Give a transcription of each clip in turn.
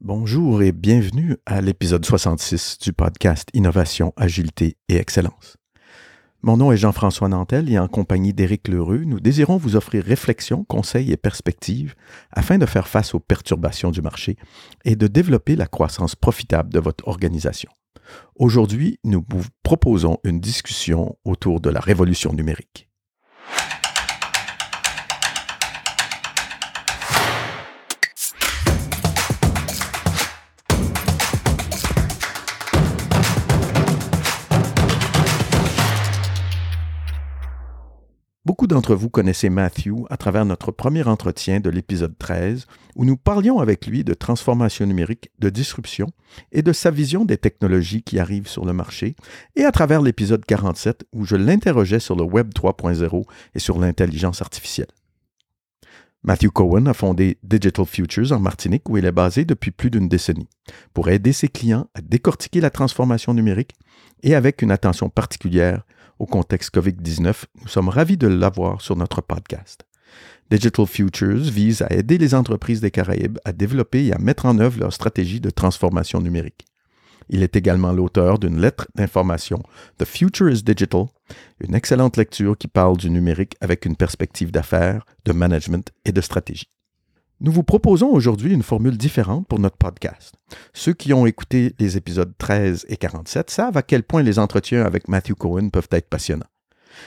Bonjour et bienvenue à l'épisode 66 du podcast Innovation, Agilité et Excellence. Mon nom est Jean-François Nantel et en compagnie d'Éric Lheureux, nous désirons vous offrir réflexions, conseils et perspectives afin de faire face aux perturbations du marché et de développer la croissance profitable de votre organisation. Aujourd'hui, nous vous proposons une discussion autour de la révolution numérique. Beaucoup d'entre vous connaissez Matthew à travers notre premier entretien de l'épisode 13, où nous parlions avec lui de transformation numérique, de disruption et de sa vision des technologies qui arrivent sur le marché, et à travers l'épisode 47, où je l'interrogeais sur le Web 3.0 et sur l'intelligence artificielle. Matthew Cohen a fondé Digital Futures en Martinique où il est basé depuis plus d'une décennie pour aider ses clients à décortiquer la transformation numérique et avec une attention particulière au contexte COVID-19, nous sommes ravis de l'avoir sur notre podcast. Digital Futures vise à aider les entreprises des Caraïbes à développer et à mettre en œuvre leur stratégie de transformation numérique. Il est également l'auteur d'une lettre d'information The Future is Digital, une excellente lecture qui parle du numérique avec une perspective d'affaires, de management et de stratégie. Nous vous proposons aujourd'hui une formule différente pour notre podcast. Ceux qui ont écouté les épisodes 13 et 47 savent à quel point les entretiens avec Matthew Cohen peuvent être passionnants.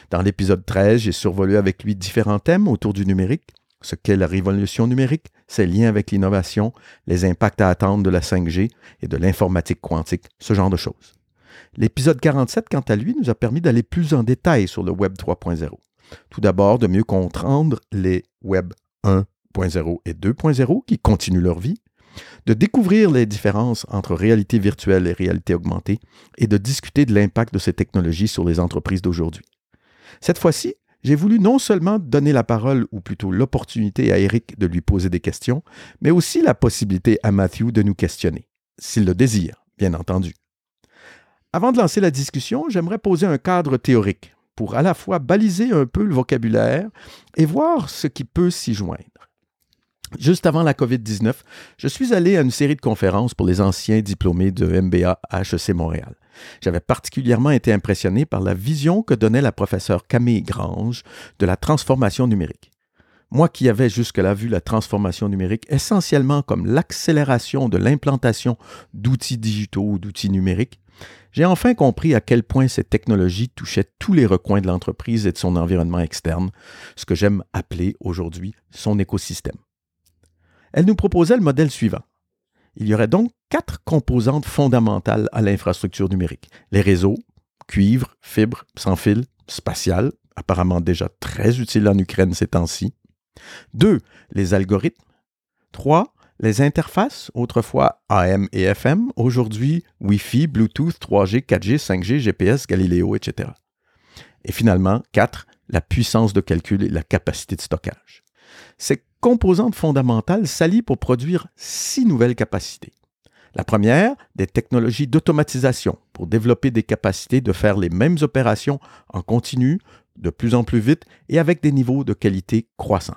Dans l'épisode 13, j'ai survolé avec lui différents thèmes autour du numérique, ce qu'est la révolution numérique, ses liens avec l'innovation, les impacts à attendre de la 5G et de l'informatique quantique, ce genre de choses. L'épisode 47, quant à lui, nous a permis d'aller plus en détail sur le Web 3.0. Tout d'abord, de mieux comprendre les Web 1, 1.0 et 2.0 qui continuent leur vie, de découvrir les différences entre réalité virtuelle et réalité augmentée et de discuter de l'impact de ces technologies sur les entreprises d'aujourd'hui. Cette fois-ci, j'ai voulu non seulement donner la parole, ou plutôt l'opportunité à Eric de lui poser des questions, mais aussi la possibilité à Matthew de nous questionner, s'il le désire, bien entendu. Avant de lancer la discussion, j'aimerais poser un cadre théorique pour à la fois baliser un peu le vocabulaire et voir ce qui peut s'y joindre. Juste avant la COVID-19, je suis allé à une série de conférences pour les anciens diplômés de MBA à HEC Montréal. J'avais particulièrement été impressionné par la vision que donnait la professeure Camille Grange de la transformation numérique. Moi qui avais jusque-là vu la transformation numérique essentiellement comme l'accélération de l'implantation d'outils digitaux ou d'outils numériques, j'ai enfin compris à quel point cette technologie touchait tous les recoins de l'entreprise et de son environnement externe, ce que j'aime appeler aujourd'hui son écosystème. Elle nous proposait le modèle suivant. Il y aurait donc quatre composantes fondamentales à l'infrastructure numérique. Les réseaux, cuivre, fibre, sans fil, spatial, apparemment déjà très utile en Ukraine ces temps-ci. Deux, les algorithmes. Trois, les interfaces, autrefois AM et FM, aujourd'hui Wi-Fi, Bluetooth, 3G, 4G, 5G, GPS, Galileo, etc. Et finalement, quatre, la puissance de calcul et la capacité de stockage. Composantes fondamentales s'allient pour produire six nouvelles capacités. La première, des technologies d'automatisation pour développer des capacités de faire les mêmes opérations en continu, de plus en plus vite et avec des niveaux de qualité croissants.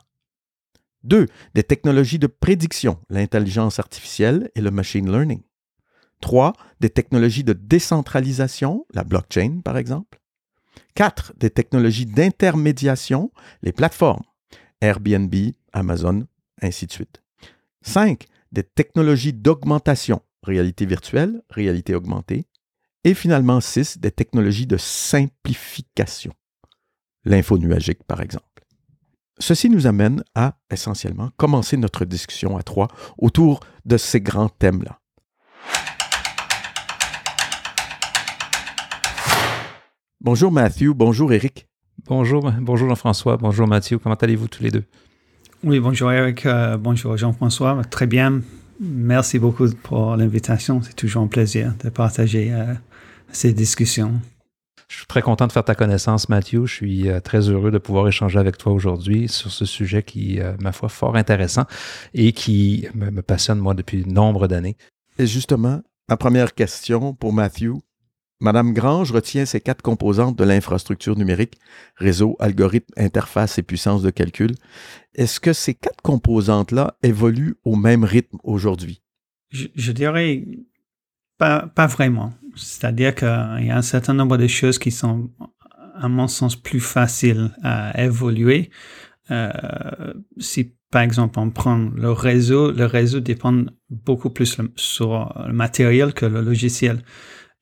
Deux, des technologies de prédiction, l'intelligence artificielle et le machine learning. Trois, des technologies de décentralisation, la blockchain par exemple. Quatre, des technologies d'intermédiation, les plateformes, Airbnb, Amazon, ainsi de suite. 5. Des technologies d'augmentation, réalité virtuelle, réalité augmentée. Et finalement, 6. Des technologies de simplification, l'info nuagique par exemple. Ceci nous amène à essentiellement commencer notre discussion à trois autour de ces grands thèmes-là. Bonjour Matthew, bonjour Eric. Bonjour, bonjour Jean-François, bonjour Mathieu, comment allez-vous tous les deux? Oui, bonjour Eric, euh, bonjour Jean-François, très bien. Merci beaucoup pour l'invitation, c'est toujours un plaisir de partager euh, ces discussions. Je suis très content de faire ta connaissance, Mathieu. Je suis euh, très heureux de pouvoir échanger avec toi aujourd'hui sur ce sujet qui, ma foi, fort intéressant et qui me, me passionne, moi, depuis nombre d'années. Et justement, ma première question pour Mathieu, Madame Grange retient ces quatre composantes de l'infrastructure numérique, réseau, algorithme, interface et puissance de calcul. Est-ce que ces quatre composantes-là évoluent au même rythme aujourd'hui? je, dirais pas, vraiment. C'est-à-dire qu'il y a un certain nombre de choses qui sont, à mon sens, plus faciles à évoluer. Euh, si par exemple on prend le réseau, le réseau dépend beaucoup plus sur le matériel que le logiciel.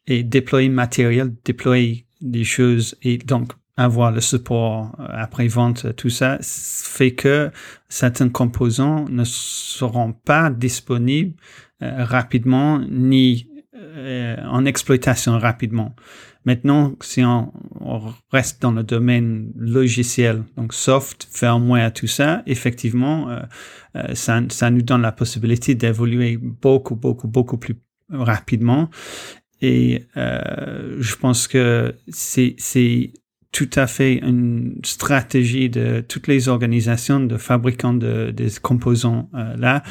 Et déployer matériel, déployer des choses et donc avoir le support euh, après-vente, tout ça, fait que certains composants ne seront pas disponibles euh, rapidement ni euh, en exploitation rapidement. Maintenant, si on, reste dans le domaine logiciel, donc soft, firmware, tout ça, effectivement, ça nous donne la possibilité d'évoluer beaucoup, beaucoup, beaucoup plus rapidement. Et je pense que c'est tout à fait une stratégie de toutes les organisations de fabricants de, des composants euh, là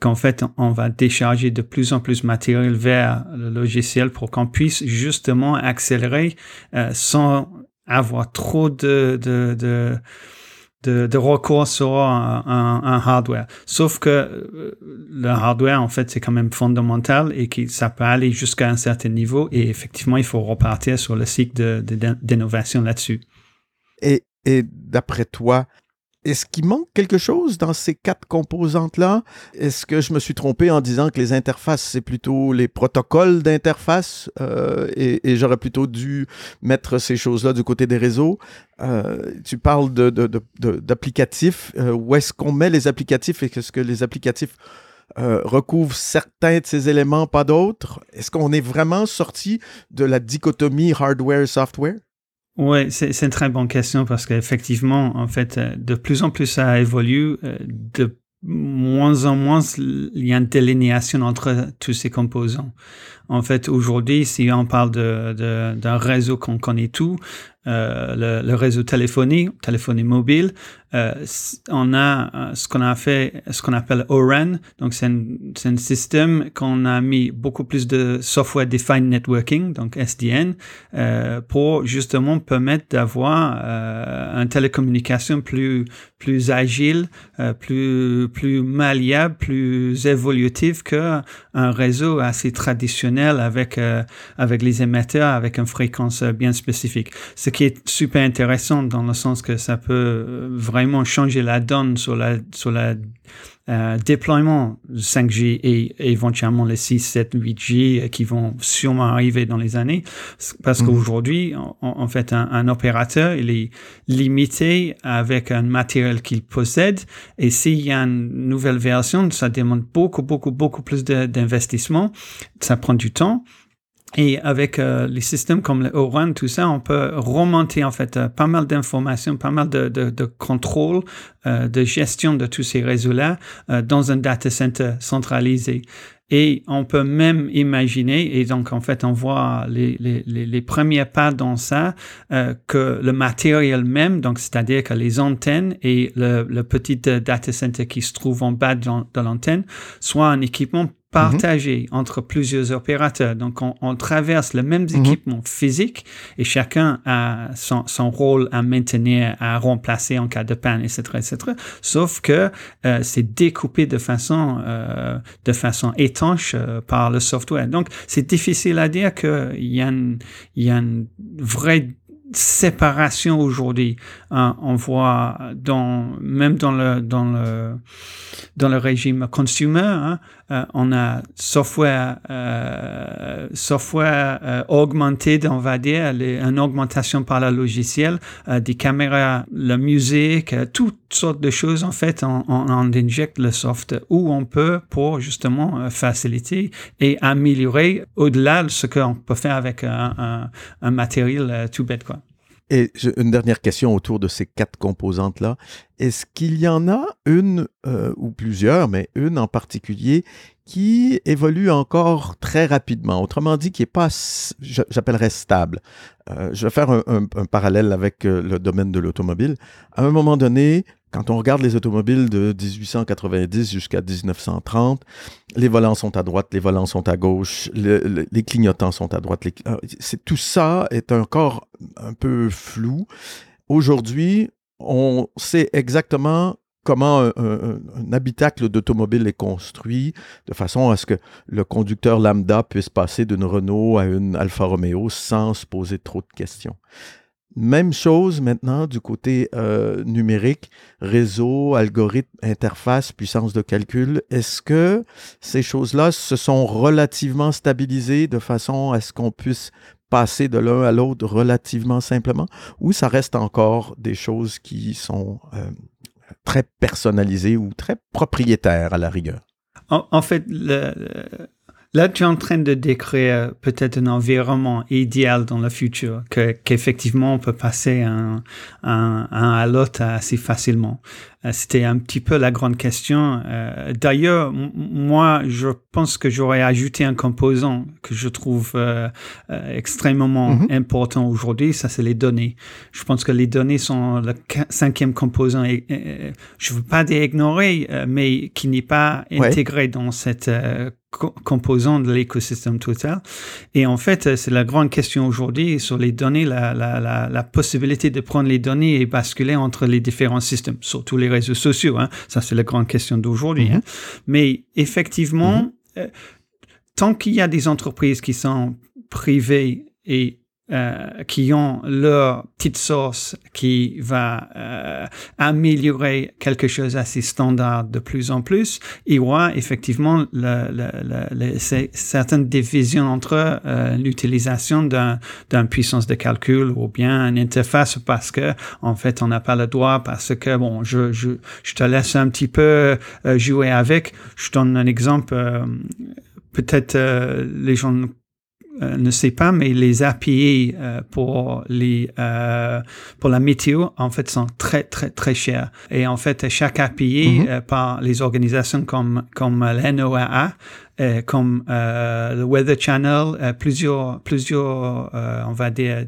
qu'en fait on va décharger de plus en plus de matériel vers le logiciel pour qu'on puisse justement accélérer euh, sans avoir trop de, de, de de, recours sur un, hardware. Sauf que euh, le hardware, en fait, c'est quand même fondamental et que ça peut aller jusqu'à un certain niveau. Et effectivement, il faut repartir sur le cycle d'innovation là-dessus. Et, et d'après toi, est-ce qu'il manque quelque chose dans ces quatre composantes-là? Est-ce que je me suis trompé en disant que les interfaces, c'est plutôt les protocoles d'interface euh, et, j'aurais plutôt dû mettre ces choses-là du côté des réseaux? Euh, tu parles d'applicatifs. Euh, où est-ce qu'on met les applicatifs et qu'est-ce que les applicatifs recouvrent certains de ces éléments, pas d'autres? Est-ce qu'on est vraiment sorti de la dichotomie hardware-software? Oui, c'est une très bonne question parce qu'effectivement, en fait, euh, de plus en plus ça évolue, euh, de moins en moins il y a une délinéation entre tous ces composants. En fait, aujourd'hui, si on parle d'un réseau qu'on connaît tout, euh, le, réseau téléphonie, téléphonie mobile, euh, on a euh, ce qu'on a fait, ce qu'on appelle ORAN. Donc, c'est un, système qu'on a mis beaucoup plus de software defined networking, donc SDN, pour justement permettre d'avoir une télécommunication plus agile, plus plus plus évolutive que un réseau assez traditionnel avec avec les émetteurs avec une fréquence bien spécifique. Ce qui est super intéressant dans le sens que ça peut vraiment changer la donne sur la, sur la euh, déploiement 5G et éventuellement les 6, 7, 8G qui vont sûrement arriver dans les années. Parce mhm. qu'aujourd'hui, en, fait, un, opérateur, il est limité avec un matériel qu'il possède. Et s'il y a une nouvelle version, ça demande beaucoup, beaucoup, beaucoup plus d'investissement. Ça prend du temps. Et avec euh, les systèmes comme le ORAN, tout ça, on peut remonter en fait euh, pas mal d'informations, pas mal de, de, de contrôle, euh, de gestion de tous ces réseaux-là dans un data center centralisé. Et on peut même imaginer, et donc en fait on voit les, les, les premiers pas dans ça, que le matériel même, donc c'est-à-dire que les antennes et le, le petit data center qui se trouve en bas de l'antenne, soit un équipement partagé entre plusieurs opérateurs. Donc, on, traverse le même mhm. équipement physique et chacun a son, son, rôle à maintenir, à remplacer en cas de panne, etc., etc. Sauf que euh, c'est découpé de façon, euh, de façon étanche euh, par le software. Donc, c'est difficile à dire qu'il y a une, il y a une vraie séparation aujourd'hui. Hein, on voit dans même dans le dans le dans le régime consumer, hein, euh, on a software euh, software euh, augmenté, on va dire, une augmentation par le logiciel, euh, des caméras, la musique, toutes sortes de choses en fait. On, injecte le soft où on peut pour justement faciliter et améliorer au-delà de ce qu'on peut faire avec un, un, un matériel tout bête quoi. Et une dernière question autour de ces quatre composantes-là. Est-ce qu'il y en a une euh, ou plusieurs, mais une en particulier qui évolue encore très rapidement, autrement dit, qui n'est pas, j'appellerais stable. Euh, je vais faire un, parallèle avec euh, le domaine de l'automobile. À un moment donné, quand on regarde les automobiles de 1890 jusqu'à 1930, les volants sont à droite, les volants sont à gauche, les clignotants sont à droite. Euh, tout ça est encore un peu flou. Aujourd'hui, on sait exactement comment un habitacle d'automobile est construit de façon à ce que le conducteur lambda puisse passer d'une Renault à une Alfa Romeo sans se poser trop de questions. Même chose maintenant du côté euh, numérique, réseau, algorithme, interface, puissance de calcul. Est-ce que ces choses-là se sont relativement stabilisées de façon à ce qu'on puisse passer de l'un à l'autre relativement simplement? Ou ça reste encore des choses qui sont euh, très personnalisées ou très propriétaires à la rigueur? En, fait, le, Là, tu es en train de décrire peut-être un environnement idéal dans le futur, que, qu'effectivement on peut passer un, un, un à l'autre assez facilement. Euh, c'était un petit peu la grande question. Euh, d'ailleurs, moi, je pense que j'aurais ajouté un composant que je trouve euh, extrêmement mhm. important aujourd'hui, ça c'est les données. Je pense que les données sont le cinquième composant, et, je ne veux pas ignorer, mais qui n'est pas intégré dans cette composant de l'écosystème total. Et en fait, c'est la grande question aujourd'hui sur les données, la, la, la, la, possibilité de prendre les données et basculer entre les différents systèmes, surtout les réseaux sociaux. Hein. Ça, c'est la grande question d'aujourd'hui. Hein. Mm-hmm. Mais effectivement, mm-hmm. euh, tant qu'il y a des entreprises qui sont privées et euh, qui ont leur petite source qui va euh, améliorer quelque chose assez standard de plus en plus, il y aura effectivement le, le, le, certaines divisions entre euh, l'utilisation d'une d'un puissance de calcul ou bien une interface parce que en fait on n'a pas le droit parce que bon je, je, je te laisse un petit peu euh, jouer avec. Je donne un exemple. Euh, peut-être les gens euh, ne sais pas, mais les API euh, pour les euh, pour la météo en fait sont très très très chers. Et en fait, chaque API mm-hmm. par les organisations comme comme l'NOAA euh, comme euh, le Weather Channel, euh, plusieurs, plusieurs on va dire,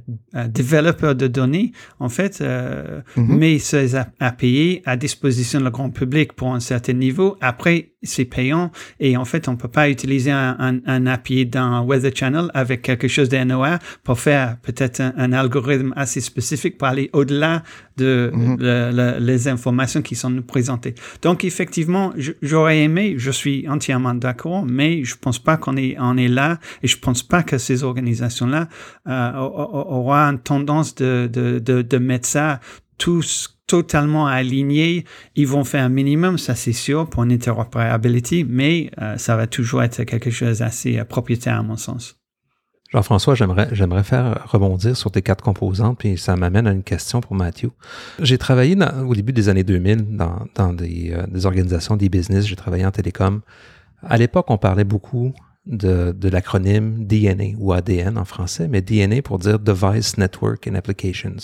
développeurs de données, en fait, mm met ces API à disposition du grand public pour un certain niveau. Après, c'est payant et en fait, on peut pas utiliser un, un, un API d'un Weather Channel avec quelque chose d'NOA pour faire peut-être un, algorithme assez spécifique pour aller au-delà de mm-hmm. les informations qui sont nous présentées. Donc, effectivement, j'aurais aimé, je suis entièrement d'accord, mais je pense pas qu'on est, on est là et je pense pas que ces organisations-là euh, auront une tendance de, de, de, mettre ça tous totalement alignés. Ils vont faire un minimum, ça c'est sûr, pour une interopérabilité, mais euh, ça va toujours être quelque chose d'assez euh, propriétaire à mon sens. Jean-François, j'aimerais, j'aimerais faire rebondir sur tes quatre composantes, puis ça m'amène à une question pour Mathieu. J'ai travaillé au début des années 2000 dans, dans des, des organisations, des business, j'ai travaillé en télécom. À l'époque, on parlait beaucoup de, de l'acronyme DNA ou ADN en français, mais DNA pour dire Device Network and Applications.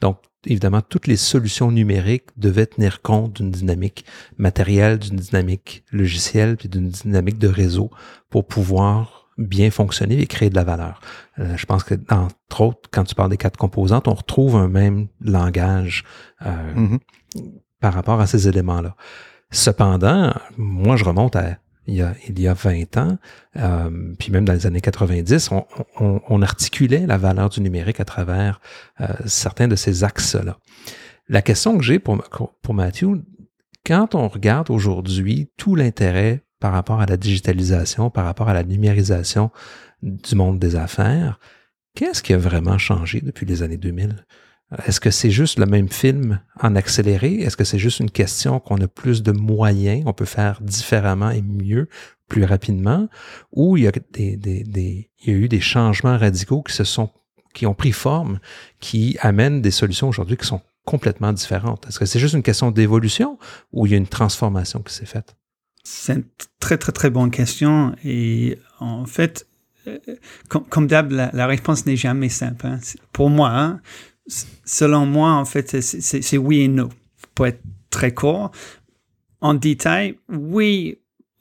Donc, évidemment, toutes les solutions numériques devaient tenir compte d'une dynamique matérielle, d'une dynamique logicielle, puis d'une dynamique de réseau pour pouvoir bien fonctionner et créer de la valeur. Euh, je pense que, entre autres, quand tu parles des quatre composantes, on retrouve un même langage euh, mm-hmm. par rapport à ces éléments-là. Cependant, moi, je remonte à il y a, il y a 20 ans, euh, puis même dans les années 90, on, articulait la valeur du numérique à travers euh, certains de ces axes-là. La question que j'ai pour, pour Mathieu, quand on regarde aujourd'hui tout l'intérêt par rapport à la digitalisation, par rapport à la numérisation du monde des affaires, qu'est-ce qui a vraiment changé depuis les années 2000? Est-ce que c'est juste le même film en accéléré? Est-ce que c'est juste une question qu'on a plus de moyens, on peut faire différemment et mieux, plus rapidement? Ou il y a, eu des changements radicaux qui se sont, qui ont pris forme, qui amènent des solutions aujourd'hui qui sont complètement différentes? Est-ce que c'est juste une question d'évolution ou il y a une transformation qui s'est faite? C'est une très, très, très bonne question. Et en fait, euh, comme, comme d'hab, la, réponse n'est jamais simple. Hein. Pour moi, hein, selon moi, en fait, c'est oui et non. Pour être très court, en détail, oui,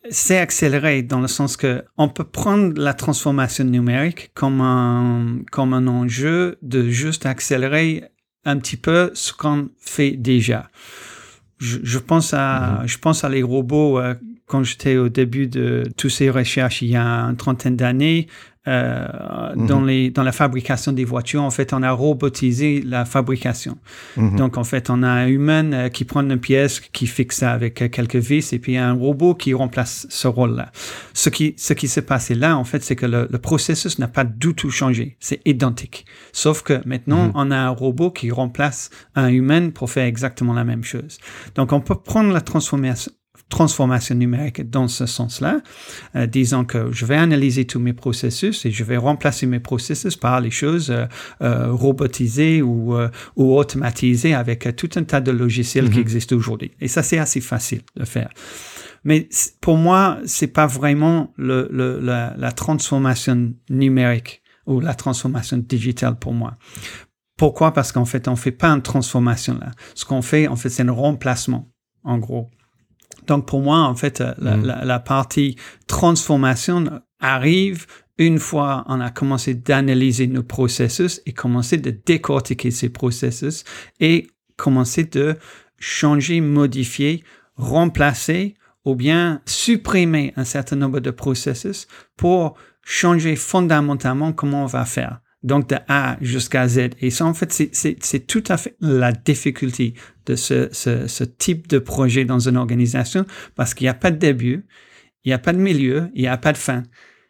c'est accéléré dans le sens que on peut prendre la transformation numérique comme un, comme un enjeu de juste accélérer un petit peu ce qu'on fait déjà. Je, je pense à, mm-hmm. je pense à les robots euh, quand j'étais au début de toutes ces recherches il y a une trentaine d'années, euh, dans, mhm. les, dans la fabrication des voitures, en fait, on a robotisé la fabrication. Mhm. Donc, en fait, on a un humain euh, qui prend une pièce, qui fixe ça avec euh, quelques vis, et puis un robot qui remplace ce rôle-là. Ce qui, ce qui s'est passé là, en fait, c'est que le, le processus n'a pas du tout changé. C'est identique. Sauf que maintenant, mhm. on a un robot qui remplace un humain pour faire exactement la même chose. Donc, on peut prendre la transformation, transformation numérique dans ce sens-là, euh, disant que je vais analyser tous mes processus et je vais remplacer mes processus par les choses euh, euh robotisées ou, euh, ou automatisées avec tout un tas de logiciels qui mhm. existent aujourd'hui. Et ça, c'est assez facile de faire. Mais pour moi, c'est pas vraiment le, le, la, la transformation numérique ou la transformation digitale pour moi. Pourquoi? Parce qu'en fait, on fait pas une transformation là. Ce qu'on fait, en fait, c'est un remplacement, en gros. Donc pour moi, en fait, euh, mm. la, partie transformation arrive une fois on a commencé d'analyser nos processus et commencé de décortiquer ces processus et commencer de changer, modifier, remplacer ou bien supprimer un certain nombre de processus pour changer fondamentalement comment on va faire donc de A jusqu'à Z. Et ça, en fait, c'est tout à fait la difficulté de ce, ce, ce type de projet dans une organisation parce qu'il n'y a pas de début, il n'y a pas de milieu, il n'y a pas de fin.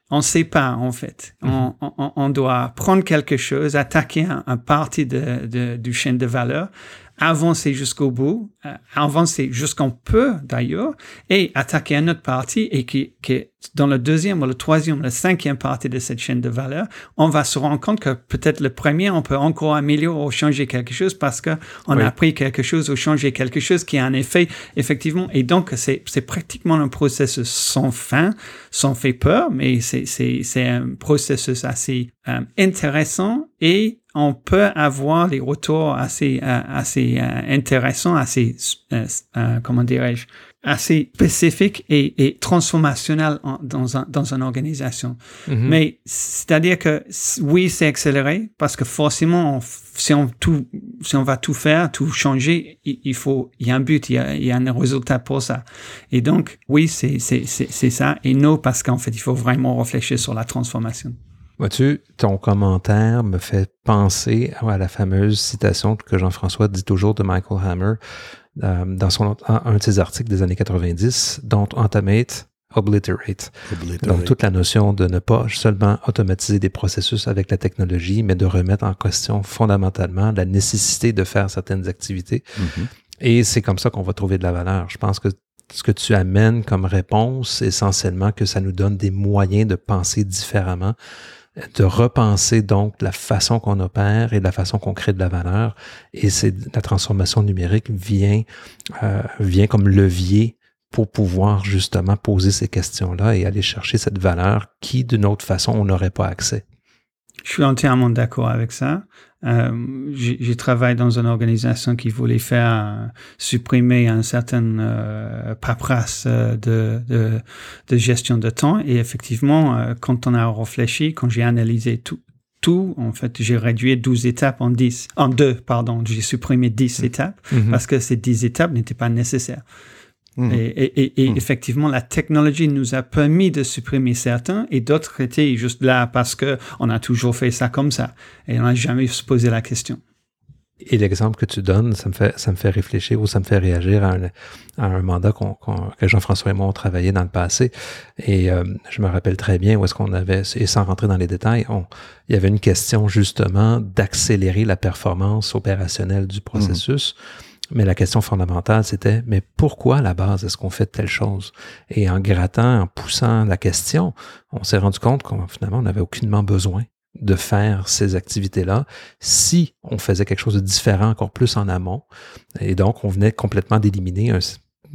On ne sait pas, en fait. on, mm-hmm. on, on, doit prendre quelque chose, attaquer un, un parti de, de, du chaîne de valeur, avancer jusqu'au bout, euh, avancer jusqu'on peut d'ailleurs, et attaquer un autre parti et qui, qui dans le deuxième ou le troisième ou le cinquième partie de cette chaîne de valeur, on va se rendre compte que peut-être le premier, on peut encore améliorer ou changer quelque chose parce que on a appris quelque chose ou changé quelque chose qui a un effet, effectivement. Et donc, c'est, c'est pratiquement un processus sans fin, sans fait peur, mais c'est, c'est, c'est un processus assez euh, intéressant et on peut avoir des retours assez, euh, assez euh, intéressants, assez, comment dirais-je, assez spécifique et, et transformationnel dans, un, dans une organisation. Mhm. Mais c'est-à-dire que oui, c'est accéléré parce que forcément, si on tout, si on va tout faire, tout changer, il, faut, il y a un but, il y a, il y a un résultat pour ça. Et donc, oui, c'est, ça. Et non, parce qu'en fait, il faut vraiment réfléchir sur la transformation. Vois-tu, ton commentaire me fait penser à la fameuse citation que Jean-François dit toujours de Michael Hammer euh, dans son, un, de ses articles des années 90, dont automate, obliterate. Donc, toute la notion de ne pas seulement automatiser des processus avec la technologie, mais de remettre en question fondamentalement la nécessité de faire certaines activités. Mm-hmm. Et c'est comme ça qu'on va trouver de la valeur. Je pense que ce que tu amènes comme réponse, essentiellement, que ça nous donne des moyens de penser différemment, de repenser donc la façon qu'on opère et la façon qu'on crée de la valeur. Et c'est la transformation numérique vient, euh, vient comme levier pour pouvoir justement poser ces questions-là et aller chercher cette valeur qui, d'une autre façon, on n'aurait pas accès. Je suis entièrement d'accord avec ça. Euh, j'ai travaillé dans une organisation qui voulait faire supprimer un certain euh, paperasse euh, de, de, de, gestion de temps. Et effectivement, euh, quand on a réfléchi, quand j'ai analysé tout, tout, en fait, j'ai réduit 12 étapes en 10, en 2, pardon. J'ai supprimé 10 mmh. étapes mmh. parce que ces 10 étapes n'étaient pas nécessaires. Mmh. Et, mmh. effectivement, la technologie nous a permis de supprimer certains et d'autres étaient juste là parce que on a toujours fait ça comme ça et on n'a jamais se posé la question. Et l'exemple que tu donnes, ça me fait, ça me fait réfléchir ou ça me fait réagir à un, mandat que Jean-François et moi ont travaillé dans le passé. Et euh, je me rappelle très bien où est-ce qu'on avait, et sans rentrer dans les détails, il y avait une question justement d'accélérer la performance opérationnelle du processus. Mmh. Mais la question fondamentale, c'était, mais pourquoi à la base est-ce qu'on fait telle chose? Et en grattant, en poussant la question, on s'est rendu compte qu'on finalement, on n'avait aucunement besoin de faire ces activités-là si on faisait quelque chose de différent encore plus en amont. Et donc, on venait complètement d'éliminer un,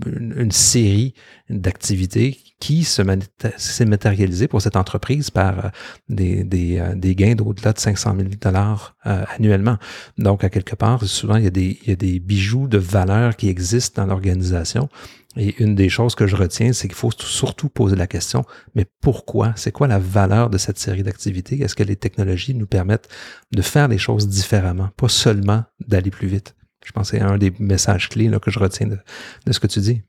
une, série d'activités qui s'est matérialisée pour cette entreprise par euh, des, des, euh, des gains d'au-delà de 500 000 dollars euh, annuellement. Donc, à quelque part, souvent, il y, a des, il y a des bijoux de valeur qui existent dans l'organisation. Et une des choses que je retiens, c'est qu'il faut surtout poser la question, mais pourquoi? C'est quoi la valeur de cette série d'activités? Est-ce que les technologies nous permettent de faire les choses différemment, pas seulement d'aller plus vite? Je pense que c'est un des messages clés là, que je retiens de, de, ce que tu dis.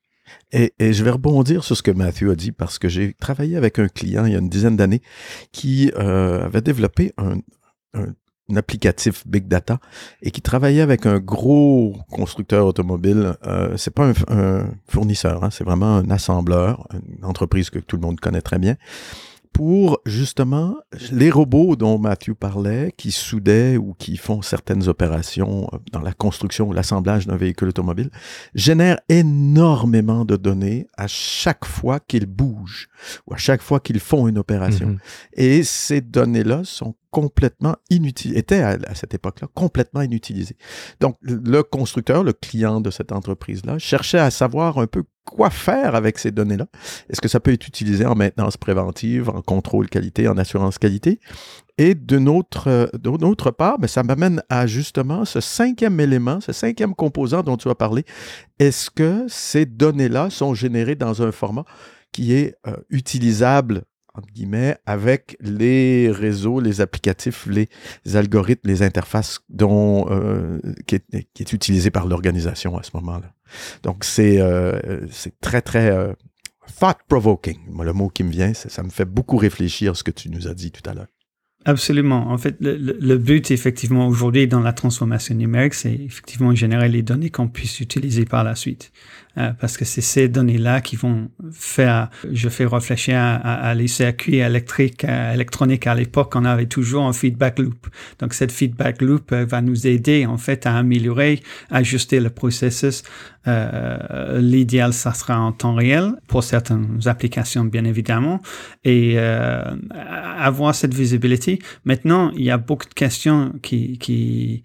Et, je vais rebondir sur ce que Matthew a dit parce que j'ai travaillé avec un client il y a une dizaine d'années qui euh, avait développé un, applicatif big data et qui travaillait avec un gros constructeur automobile. Euh, c'est pas un, fournisseur, hein, c'est vraiment un assembleur, une entreprise que tout le monde connaît très bien pour justement les robots dont Mathieu parlait, qui soudaient ou qui font certaines opérations euh, dans la construction ou l'assemblage d'un véhicule automobile, génèrent énormément de données à chaque fois qu'ils bougent ou à chaque fois qu'ils font une opération. Mm-hmm. Et ces données-là sont complètement inutilisées, étaient à, cette époque-là complètement inutilisées. Donc, le constructeur, le client de cette entreprise-là, cherchait à savoir un peu quoi faire avec ces données-là. Est-ce que ça peut être utilisé en maintenance préventive, en contrôle qualité, en assurance qualité? Et d'une autre, d'autre part, mais ben, ça m'amène à justement ce cinquième élément, ce cinquième composant dont tu as parlé. Est-ce que ces données-là sont générées dans un format qui est euh, utilisable entre guillemets, avec les réseaux, les applicatifs, les algorithmes, les interfaces dont, euh, qui, est, qui, par l'organisation à ce moment-là. Donc, c'est euh, très, très euh, thought-provoking. Le mot qui me vient, ça me fait beaucoup réfléchir ce que tu nous as dit tout à l'heure. Absolument. En fait, le, le but, effectivement, aujourd'hui, dans la transformation numérique, c'est effectivement générer les données qu'on puisse utiliser par la suite. Euh, parce que c'est ces données-là qui vont faire, je fais réfléchir à, les circuits électriques, euh, électroniques à l'époque, on avait toujours un feedback loop. Donc, cette feedback loop euh, va nous aider, en fait, à améliorer, ajuster le processus. L'idéal, ça sera en temps réel pour certaines applications, bien évidemment, et avoir cette visibilité. Maintenant, il y a beaucoup de questions qui, qui,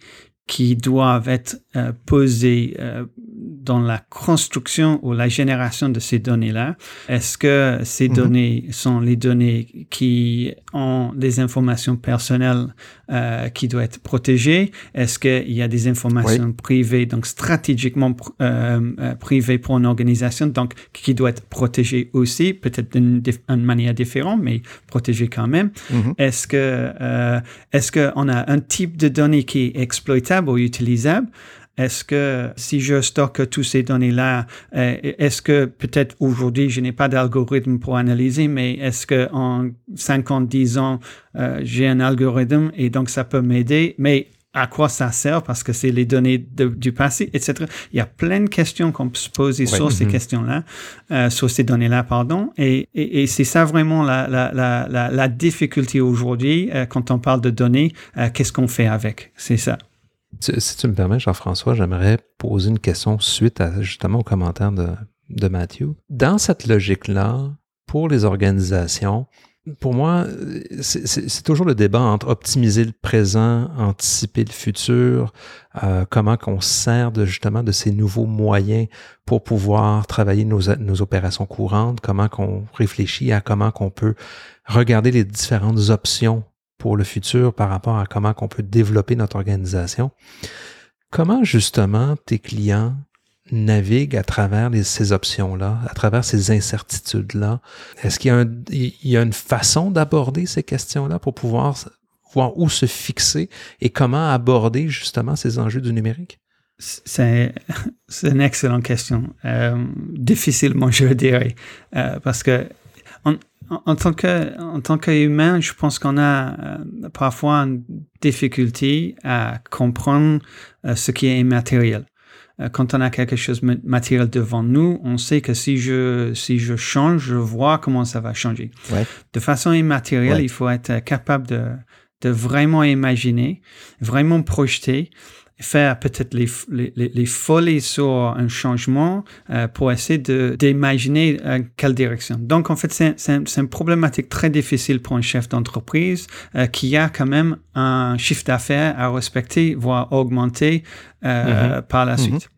qui doivent être euh, posées euh, dans la construction ou la génération de ces données-là. Est-ce que ces mhm. données sont les données qui ont des informations personnelles euh, qui doivent être protégées? Est-ce qu'il y a des informations privées, donc stratégiquement euh, euh, privées pour une organisation, donc qui doivent être protégées aussi, peut-être d'une manière différente, mais protégées quand même? Mhm. Est-ce que euh, est-ce qu'on a un type de données qui est exploitable ou utilisable? Est-ce que si je stocke tous ces données-là, euh, est-ce que peut-être aujourd'hui, je n'ai pas d'algorithme pour analyser, mais est-ce que en 50, 10 ans, euh, j'ai un algorithme et donc ça peut m'aider, mais à quoi ça sert? Parce que c'est les données du passé, etc. Il y a plein de questions qu'on peut se poser sur ces mm-hmm. questions-là, euh, sur ces données-là, pardon. Et, et, et c'est ça vraiment la, la, la, la difficulté aujourd'hui euh, quand on parle de données. Euh, qu'est-ce qu'on fait avec? C'est ça. Si tu me permets, Jean-François, j'aimerais poser une question suite justement au commentaire de, Matthew. Dans cette logique-là, pour les organisations, pour moi, c'est toujours le débat entre optimiser le présent, anticiper le futur, euh, comment qu'on sert de, justement de ces nouveaux moyens pour pouvoir travailler nos, nos opérations courantes, comment qu'on réfléchit à comment qu'on peut regarder les différentes options pour le futur par rapport à comment on peut développer notre organisation. Comment justement tes clients naviguent à travers ces options-là, à travers ces incertitudes-là? Est-ce qu'il y, a il y a une façon d'aborder ces questions-là pour pouvoir voir où se fixer et comment aborder justement ces enjeux du numérique? C'est une excellente question. Euh, difficilement, je dirais, euh, parce que en, tant que en tant qu'humain, je pense qu'on a euh, parfois une difficulté à comprendre euh, ce qui est immatériel. Euh, quand on a quelque chose de matériel devant nous, on sait que si je si je change, je vois comment ça va changer. De façon immatérielle, il faut être capable de de vraiment imaginer, vraiment projeter faire peut-être les, les, les, folies sur un changement euh, pour essayer de d'imaginer euh, quelle direction. Donc en fait c'est c'est une problématique très difficile pour un chef d'entreprise euh, qui a quand même un chiffre d'affaires à respecter voire augmenter euh, mm-hmm. par la mm-hmm. suite.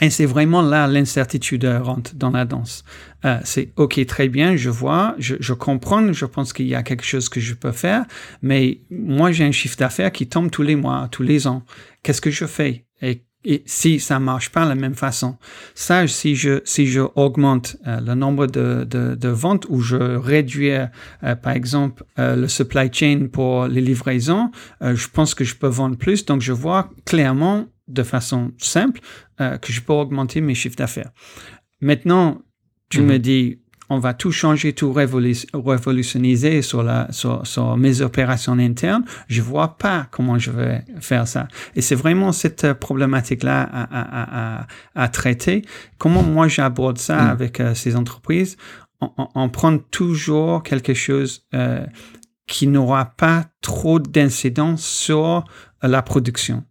Et c'est vraiment là l'incertitude rentre dans la danse. Euh, c'est OK, très bien, je vois, je, je comprends, je pense qu'il y a quelque chose que je peux faire, mais moi j'ai un chiffre d'affaires qui tombe tous les mois, tous les ans. Qu'est-ce que je fais? Et, si ça marche pas de la même façon, ça, si je si je augmente euh, le nombre de, de, de, ventes ou je réduis, euh, par exemple, euh, le supply chain pour les livraisons, je pense que je peux vendre plus. Donc je vois clairement de façon simple que je peux augmenter mes chiffres d'affaires. Maintenant, tu Mhm. me dis, on va tout changer, tout révolu- révolutioniser sur, la, sur, sur mes opérations internes. Je vois pas comment je vais faire ça. Et c'est vraiment cette euh, problématique-là à, à, à, à traiter. Comment moi j'aborde ça Mm. avec euh, ces entreprises? On, on, on prend toujours quelque chose euh, qui n'aura pas trop d'incidence sur euh, la production.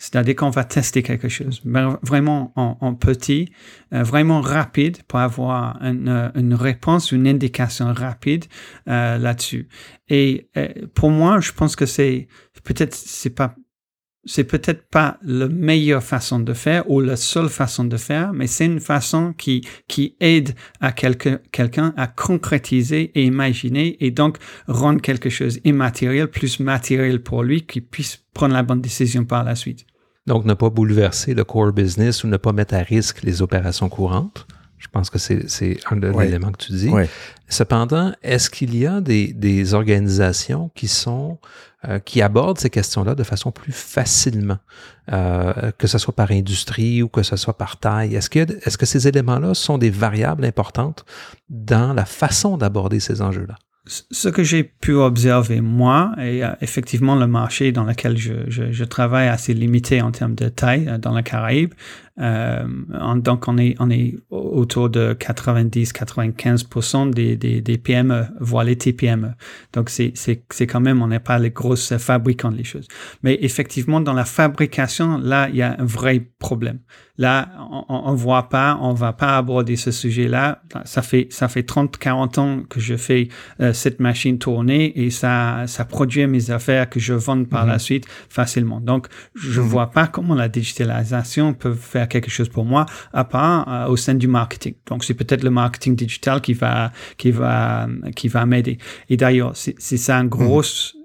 C'est-à-dire qu'on va tester quelque chose, mais vraiment en, petit, euh, vraiment rapide pour avoir une, euh, une réponse, une indication rapide euh, là-dessus. Et pour moi, je pense que c'est peut-être c'est pas c'est peut-être pas la meilleure façon de faire ou la seule façon de faire, mais c'est une façon qui, qui aide à quelqu'un quelqu'un à concrétiser et imaginer et donc rendre quelque chose immatériel plus matériel pour lui qui puisse prendre la bonne décision par la suite. Donc, ne pas bouleverser le core business ou ne pas mettre à risque les opérations courantes. Je pense que c'est un de Ouais. l'élément que tu dis. Ouais. Cependant, est-ce qu'il y a des, des organisations qui sont euh, qui abordent ces questions-là de façon plus facilement, euh, que ce soit par industrie ou que ce soit par taille? Est-ce que, est-ce que ces éléments-là sont des variables importantes dans la façon d'aborder ces enjeux-là? Ce que j'ai pu observer, moi, et euh, effectivement le marché dans lequel je, travaille assez limité en termes de taille euh, dans la Caraïbe. Euh, en- donc, on est, on est autour de 90-95% des, des, des PME, voire les TPME. Donc, c'est, quand même, on n'est pas les grosses fabricants des choses. Mais effectivement, dans la fabrication, là, il y a un vrai problème. Là, on ne voit pas, on va pas aborder ce sujet-là. Ça fait, ça fait 30, 40 ans que je fais euh, cette machine tourner et ça, ça produit mes affaires que je vends par la suite facilement. Donc, je Mhm. vois pas comment la digitalisation peut faire quelque chose pour moi à part euh, au sein du marketing. Donc, c'est peut-être le marketing digital qui va, qui va, qui va m'aider. Et d'ailleurs, c'est c'est ça un gros, euh,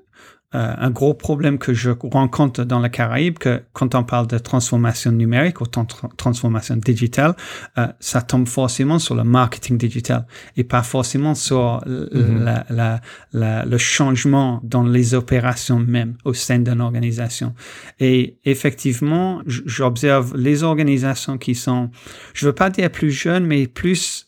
un gros problème que je rencontre dans la Caraïbe, que quand on parle de transformation numérique ou tra- transformation digitale, euh, ça tombe forcément sur le marketing digital et pas forcément sur l- Mhm. la, la, la- le changement dans les opérations même au sein d'une organisation. Et effectivement, j'observe les organisations qui sont, je veux pas dire plus jeunes, mais plus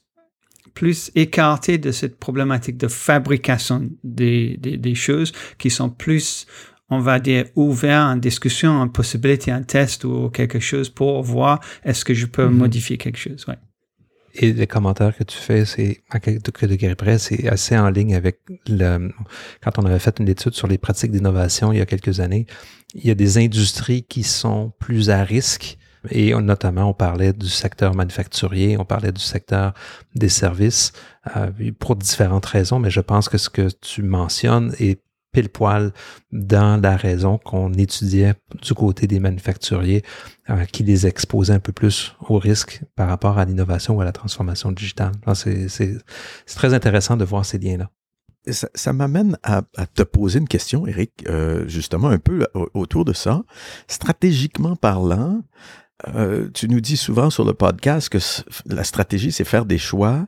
plus écartées de cette problématique de fabrication des, des, des choses qui sont plus, on va dire, ouverts en discussion, en possibilité, en test ou quelque chose pour voir est-ce que je peux Mhm. modifier quelque chose. Ouais. Et les commentaires que tu fais, c'est à quelques degrés près, c'est assez en ligne avec le. Quand on avait fait une étude sur les pratiques d'innovation il y a quelques années, il y a des industries qui sont plus à risque. Et notamment, on parlait du secteur manufacturier, on parlait du secteur des services, euh, pour différentes raisons, mais je pense que ce que tu mentionnes est pile poil dans la raison qu'on étudiait du côté des manufacturiers euh, qui les exposait un peu plus au risque par rapport à l'innovation ou à la transformation digitale. C'est très intéressant de voir ces liens-là. Ça, m'amène à, te poser une question, Eric, euh, justement un peu au- autour de ça. Stratégiquement parlant, euh, tu nous dis souvent sur le podcast que la stratégie, c'est faire des choix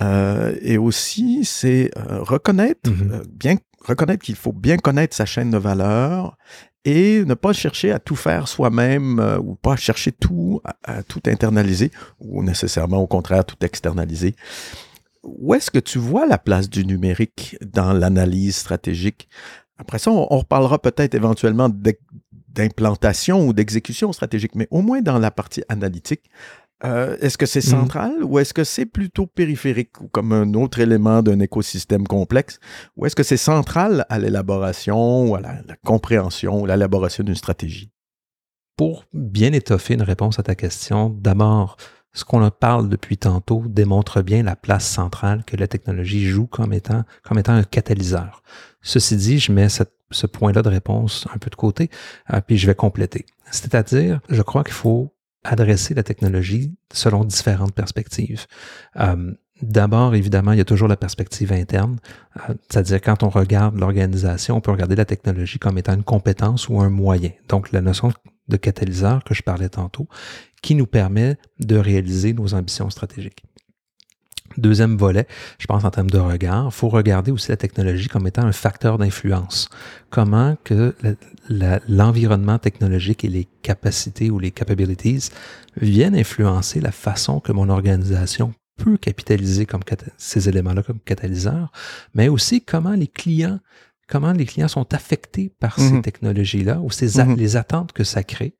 euh, et aussi c'est euh, reconnaître, Mhm. euh, bien reconnaître qu'il faut bien connaître sa chaîne de valeur et ne pas chercher à tout faire soi-même ou pas chercher tout à, à tout internaliser ou nécessairement au contraire tout externaliser. Où est-ce que tu vois la place du numérique dans l'analyse stratégique? Après ça, on, on reparlera peut-être éventuellement d'implantation ou d'exécution stratégique, mais au moins dans la partie analytique, euh, est-ce que c'est Mhm. central ou est-ce que c'est plutôt périphérique ou comme un autre élément d'un écosystème complexe? Ou est-ce que c'est central à l'élaboration ou à la, la compréhension ou l'élaboration d'une stratégie? Pour bien étoffer une réponse à ta question, d'abord, ce qu'on en parle depuis tantôt démontre bien la place centrale que la technologie joue comme étant, comme étant un catalyseur. Ceci dit, je mets cette- ce point-là de réponse un peu de côté, euh, puis je vais compléter. C'est-à-dire, je crois qu'il faut adresser la technologie selon différentes perspectives. Euh, D'abord, évidemment, il y a toujours la perspective interne, euh, c'est-à-dire quand on regarde l'organisation, on peut regarder la technologie comme étant une compétence ou un moyen. Donc, la notion de catalyseur que je parlais tantôt, qui nous permet de réaliser nos ambitions stratégiques. Deuxième volet, je pense en termes de regard, il faut regarder aussi la technologie comme étant un facteur d'influence. Comment que l'environnement technologique et les capacités ou les capabilities viennent influencer la façon que mon organisation peut capitaliser comme ces éléments-là comme catalyseurs, mais aussi comment les clients comment les clients sont affectés par ces mhm. technologies-là ou ces mhm. les attentes que ça crée.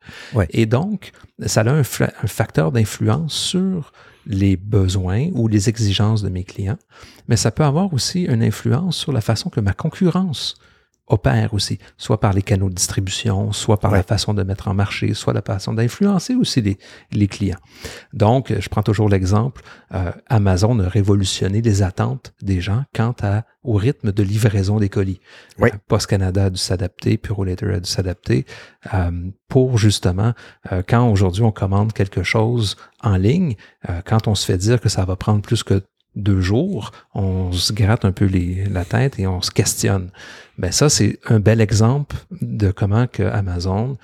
Et donc, ça a un, un facteur d'influence sur les besoins ou les exigences de mes clients, mais ça peut avoir aussi une influence sur la façon que ma concurrence opère aussi, soit par les canaux de distribution, soit par la façon de mettre en marché, soit la façon d'influencer aussi les, les, clients. Donc, je prends toujours l'exemple, euh, Amazon a révolutionné les attentes des gens quant à, au rythme de livraison des colis. Euh, Post Canada a dû s'adapter, Purolator a dû s'adapter euh, pour justement, quand aujourd'hui on commande quelque chose en ligne, quand on se fait dire que ça va prendre plus que deux jours, on se gratte un peu les, la tête et on se questionne. Ben ça, c'est un bel exemple de comment que Amazon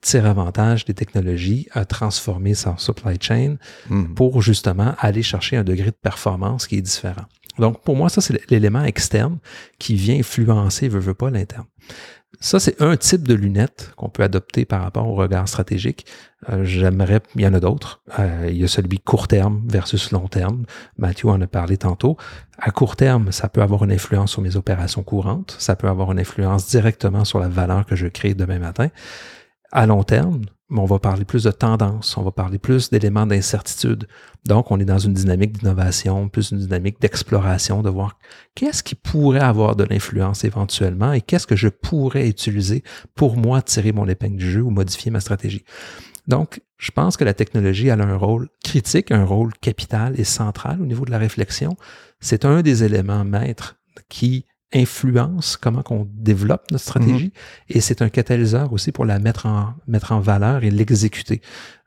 tire avantage des technologies à transformer son supply chain hmm. pour justement aller chercher un degré de performance qui est différent. Donc, pour moi, ça, c'est l'élément externe qui vient influencer, veut, veut pas, l'interne. Ça, c'est un type de lunettes qu'on peut adopter par rapport au regard stratégique. Euh, j'aimerais, il y en a d'autres. Euh, il y a celui court terme versus long terme. Mathieu en a parlé tantôt. À court terme, ça peut avoir une influence sur mes opérations courantes. Ça peut avoir une influence directement sur la valeur que je crée demain matin. À long terme, on va parler plus de tendance, on va parler plus d'éléments d'incertitude. Donc, on est dans une dynamique d'innovation, plus une dynamique d'exploration, de voir qu'est-ce qui pourrait avoir de l'influence éventuellement et qu'est-ce que je pourrais utiliser pour moi tirer mon épingle du jeu ou modifier ma stratégie. Donc, je pense que la technologie a un rôle critique, un rôle capital et central au niveau de la réflexion. C'est un des éléments maîtres qui influence comment qu'on développe notre stratégie mhm. et c'est un catalyseur aussi pour la mettre en, mettre en valeur et l'exécuter.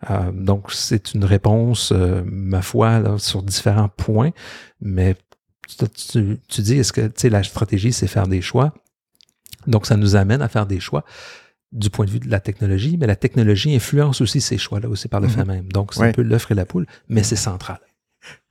Euh, donc, c'est une réponse, euh, ma foi, là, sur différents points, mais tu, tu dis, est-ce que la stratégie, c'est faire des choix? Donc, ça nous amène à faire des choix du point de vue de la technologie, mais la technologie influence aussi ces choix-là aussi par le mhm. fait même. Donc, c'est un peu l'œuf et la poule, mais c'est central.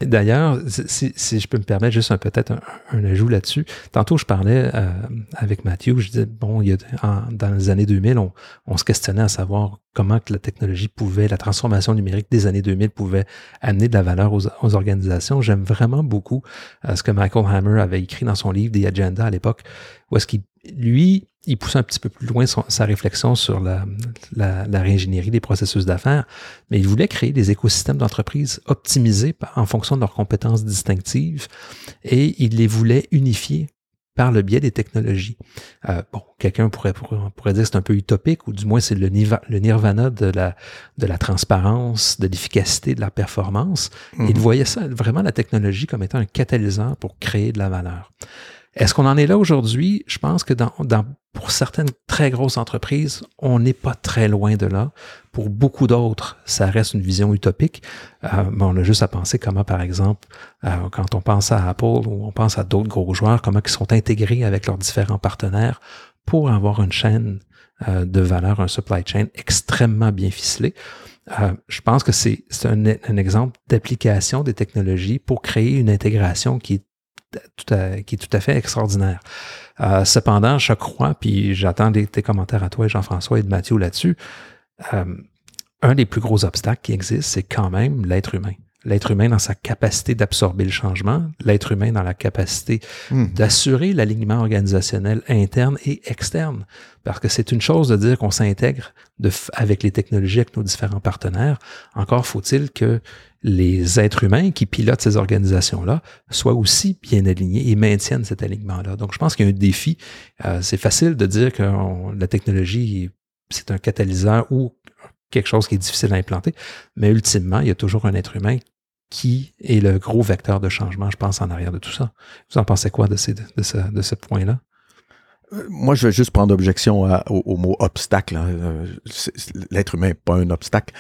D'ailleurs, si, je peux me permettre juste peut-être un, ajout là-dessus. Tantôt, je parlais euh, avec Mathieu, je disais, bon, il y a, dans les années 2000, on, on, se questionnait à savoir comment la technologie pouvait, la transformation numérique des années 2000 pouvait amener de la valeur aux, aux organisations. J'aime vraiment beaucoup euh, ce que Michael Hammer avait écrit dans son livre The Agenda à l'époque, où est-ce qu'il, lui, il pousse un petit peu plus loin sa réflexion sur la, la, la réingénierie des processus d'affaires, mais il voulait créer des écosystèmes d'entreprise optimisés en fonction de leurs compétences distinctives et il les voulait unifier par le biais des technologies. Euh, bon, quelqu'un pourrait, pourrait, dire que c'est un peu utopique, ou du moins c'est le, le nirvana de la, de la transparence, de l'efficacité, de la performance. Il mhm. voyait ça, vraiment la technologie comme étant un catalyseur pour créer de la valeur. Est-ce qu'on en est là aujourd'hui? Je pense que dans, pour certaines très grosses entreprises, on n'est pas très loin de là. Pour beaucoup d'autres, ça reste une vision utopique. Euh, mais on a juste à penser comment, par exemple, euh, quand on pense à Apple ou on pense à d'autres gros joueurs, comment ils sont intégrés avec leurs différents partenaires pour avoir une chaîne euh, de valeur, un supply chain extrêmement bien ficelé. Euh, je pense que c'est un, un exemple d'application des technologies pour créer une intégration qui est qui est tout à fait extraordinaire. Euh, cependant, je crois, puis j'attends tes commentaires à toi, Jean-François et de Mathieu là-dessus, euh, un des plus gros obstacles qui existent, c'est quand même l'être humain. L'être humain dans sa capacité d'absorber le changement, l'être humain dans la capacité hmm. d'assurer l'alignement organisationnel interne et externe. Parce que c'est une chose de dire qu'on s'intègre avec les technologies, avec nos différents partenaires. Encore faut-il que les êtres humains qui pilotent ces organisations-là soient aussi bien alignés et maintiennent cet alignement-là. Donc, je pense qu'il y a un défi. Euh, c'est facile de dire que la technologie, c'est un catalyseur ou quelque chose qui est difficile à implanter, mais ultimement, il y a toujours un être humain qui est le gros vecteur de changement, je pense, en arrière de tout ça. Vous en pensez quoi de, de ce, de ce point-là? Moi, je vais juste prendre objection au, mot obstacle. Hein. Euh, l'être humain n'est pas un obstacle.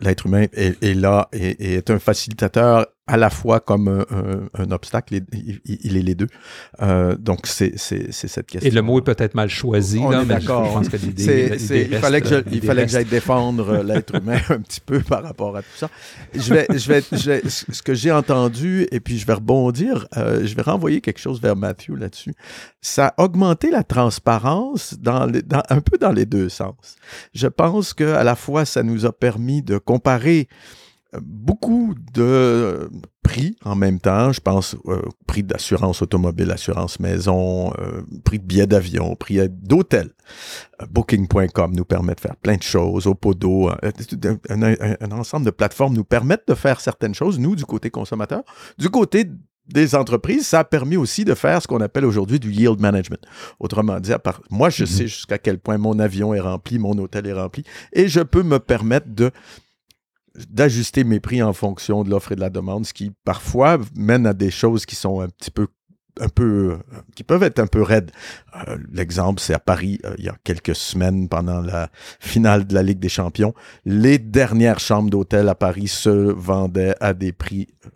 L'être humain est, là et, est un facilitateur à la fois comme un, obstacle, il, est les deux. Euh, donc, c'est cette question. Et le mot est peut-être mal choisi. On est. Il fallait que il fallait que j'aille défendre l'être humain un petit peu par rapport à tout ça. Je vais, je vais, ce que j'ai entendu, et puis je vais rebondir, euh, je vais renvoyer quelque chose vers Matthew là-dessus. Ça a augmenté la transparence dans, dans, un peu dans les deux sens. Je pense qu'à la fois, ça nous a permis de comparer beaucoup de prix en même temps. Je pense euh, prix d'assurance automobile, assurance maison, euh, prix de billets d'avion, prix d'hôtel. Euh, Booking.com nous permet de faire plein de choses. Opodo, un, un, ensemble de plateformes nous permettent de faire certaines choses, nous, du côté consommateur. Du côté des entreprises, ça a permis aussi de faire ce qu'on appelle aujourd'hui du yield management. Autrement dit, moi, je mm-hmm. sais jusqu'à quel point mon avion est rempli, mon hôtel est rempli, et je peux me permettre de d'ajuster mes prix en fonction de l'offre et de la demande, ce qui parfois mène à des choses qui sont un petit peu un peu qui peuvent être un peu raides. Euh, l'exemple, c'est à Paris, euh, il y a quelques semaines, pendant la finale de la Ligue des Champions, les dernières chambres d'hôtel à Paris se vendaient à des prix euh,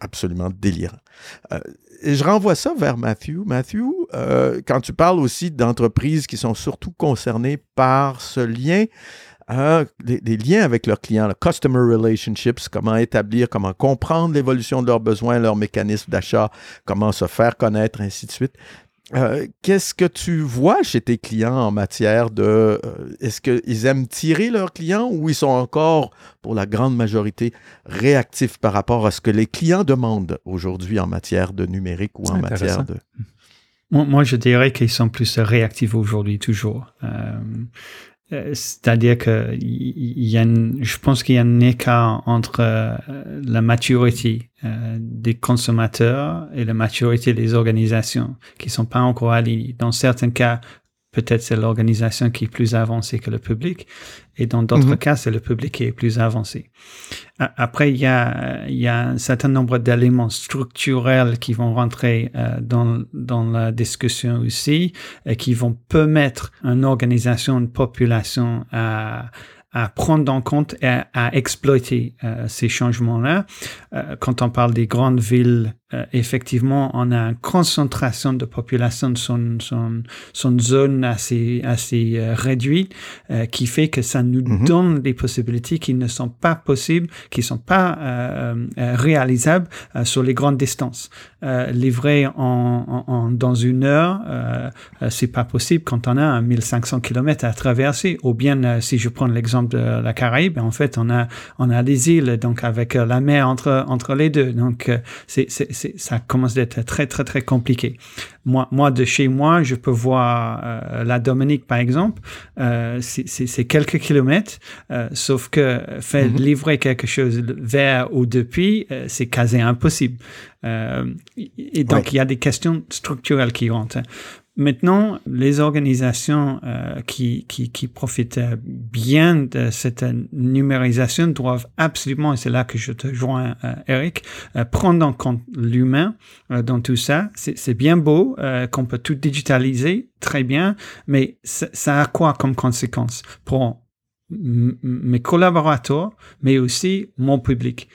absolument délirants. et je renvoie ça vers Matthew. Matthew, quand tu parles aussi d'entreprises qui sont surtout concernées par ce lien des, liens avec leurs clients, le customer relationships, comment établir, comment comprendre l'évolution de leurs besoins, leurs mécanismes d'achat, comment se faire connaître, ainsi de suite. Euh, qu'est-ce que tu vois chez tes clients en matière de... Euh, est-ce qu'ils aiment tirer leurs clients ou ils sont encore, pour la grande majorité, réactifs par rapport à ce que les clients demandent aujourd'hui en matière de numérique ou en matière de... Moi, je dirais qu'ils sont plus réactifs aujourd'hui, toujours. Euh, c'est-à-dire que y a je pense qu'il y a un écart entre euh, la maturité euh, des consommateurs et la maturité des organisations qui sont pas encore alignées. Dans certains cas, peut-être c'est l'organisation qui est plus avancée que le public, et dans d'autres mhm. cas, c'est le public qui est plus avancé. Après, il y a, il y a un certain nombre d'éléments structurels qui vont rentrer euh, dans, dans la discussion aussi, et qui vont permettre une organisation, une population à à prendre en compte et à, exploiter euh, ces changements-là. Euh, quand on parle des grandes villes, euh, effectivement, on a une concentration de population sur une, son, zone assez, assez réduite qui fait que ça nous mm-hmm. donne des possibilités qui ne sont pas possibles, qui ne sont pas réalisables sur les grandes distances. livrer en, en, dans une heure, c'est pas possible quand on a 1500 km à traverser. Ou bien, si je prends l'exemple de la Caraïbe, en fait, on a, on a des îles, donc avec euh, la mer entre, entre les deux. Donc, euh, c'est, ça commence d'être très, très, très compliqué. Moi, moi, de chez moi, je peux voir euh, la Dominique, par exemple, c'est, quelques kilomètres, sauf que faire mm-hmm. livrer quelque chose vers ou depuis, c'est quasi impossible. et donc, il y a des questions structurelles qui rentrent. Maintenant, les organisations euh, qui, qui, qui, profitent bien de cette numérisation doivent absolument, et c'est là que je te joins, euh, Eric, euh, prendre en compte l'humain euh, dans tout ça. C'est bien beau euh, qu'on peut tout digitaliser, très bien, mais ça a quoi comme conséquence pour mes collaborateurs, mais aussi mon public,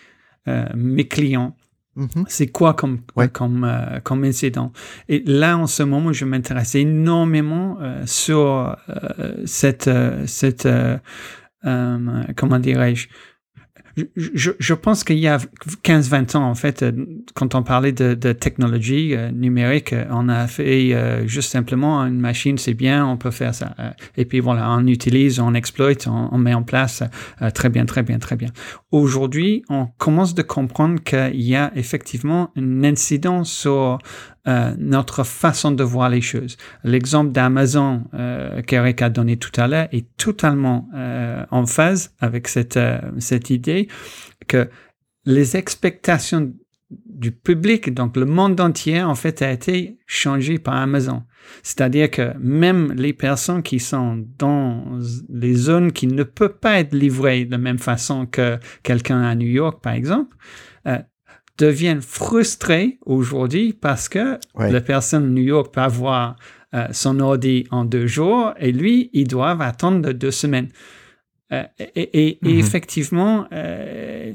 mes clients? Mm-hmm. C'est quoi comme, comme, euh, comme incident? Et là, en ce moment, je m'intéresse énormément euh, sur euh, cette, cette comment dirais-je, je, je, pense qu'il y a 15-20 ans, en fait, euh, quand on parlait de, de technologie euh, numérique, euh, on a fait juste simplement une machine, c'est bien, on peut faire ça. et puis voilà, on utilise, on exploite, on, on met en place. très bien, très bien, très bien. Aujourd'hui, on commence de comprendre qu'il y a effectivement une incidence sur euh, notre façon de voir les choses. L'exemple d'Amazon euh, qu'Eric a donné tout à l'heure est totalement euh, en phase avec cette, euh, cette idée que les expectations du public, donc le monde entier, en fait, a été changé par Amazon. C'est-à-dire que même les personnes qui sont dans les zones qui ne peuvent pas être livrées de la même façon que quelqu'un à New York, par exemple, euh, deviennent frustrés aujourd'hui parce que la personne de New York peut avoir euh, son ordi en deux jours et lui, il doit attendre deux semaines. Euh, et, mhm. effectivement, euh,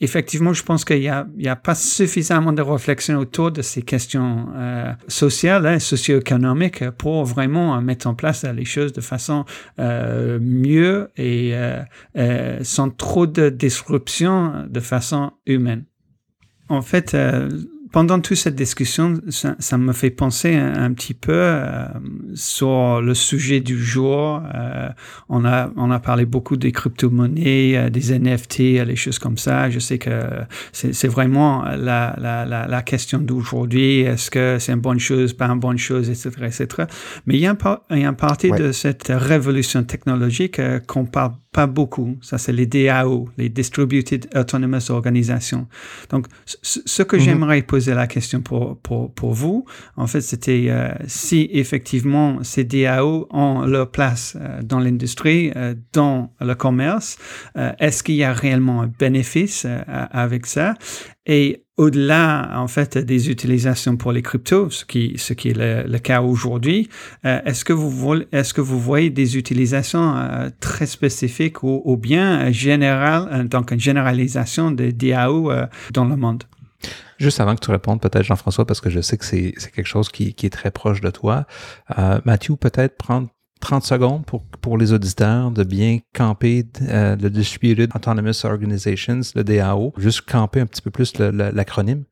effectivement, je pense qu'il n'y a, a, pas suffisamment de réflexion autour de ces questions euh, sociales, hein, socio-économiques, pour vraiment mettre en place les choses de façon mieux et sans trop de disruption de façon humaine. En fait, pendant toute cette discussion, ça, me fait penser un, petit peu euh, sur le sujet du jour. Euh, on, a, on a parlé beaucoup des crypto-monnaies, euh, des NFT, les choses comme ça. Je sais que c'est vraiment la, la, la, la question d'aujourd'hui. Est-ce que c'est une bonne chose, pas une bonne chose, etc., etc. Mais il y a un, il y a partie de cette révolution technologique qu'on parle pas beaucoup. Ça, c'est les DAO, les Distributed Autonomous Organizations. Donc, ce que mhm. j'aimerais poser la question pour, pour, pour vous, en fait, c'était euh, si effectivement ces DAO ont leur place euh, dans l'industrie, euh, dans le commerce, est-ce qu'il y a réellement un bénéfice avec ça? Et au-delà, en fait, des utilisations pour les cryptos, ce qui, est le, cas aujourd'hui, euh, est-ce que vous voyez des utilisations euh, très spécifiques ou, bien générales, euh, donc une généralisation des DAO dans le monde? Juste avant que tu répondes, peut-être Jean-François, parce que je sais que c'est quelque chose qui, est très proche de toi. Mathieu, peut-être prendre 30 secondes pour, pour les auditeurs de bien camper euh, le Distributed Autonomous Organizations, le DAO, juste camper un petit peu plus l'acronyme.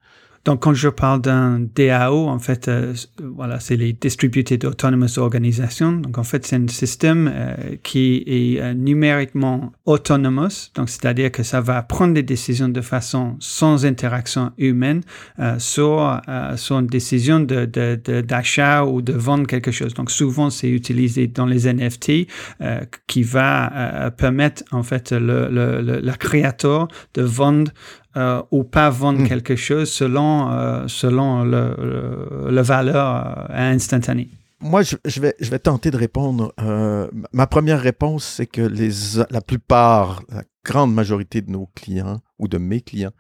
Donc, quand je parle d'un DAO, en fait, euh, voilà, c'est les Distributed Autonomous Organizations. Donc, en fait, c'est un système euh, qui est euh, numériquement autonomous. Donc, c'est-à-dire que ça va prendre des décisions de façon sans interaction humaine sur, sur une décision d'achat de, ou de vendre quelque chose. Donc, souvent, c'est utilisé dans les NFT qui va permettre, en fait, le, le, le, le créateur de vendre euh, ou pas vendre hmm. quelque chose selon, euh, selon le, le, valeur euh, instantanée? Moi, je, vais, je vais tenter de répondre. ma première réponse, c'est que les, la plupart, la grande majorité de nos clients ou de mes clients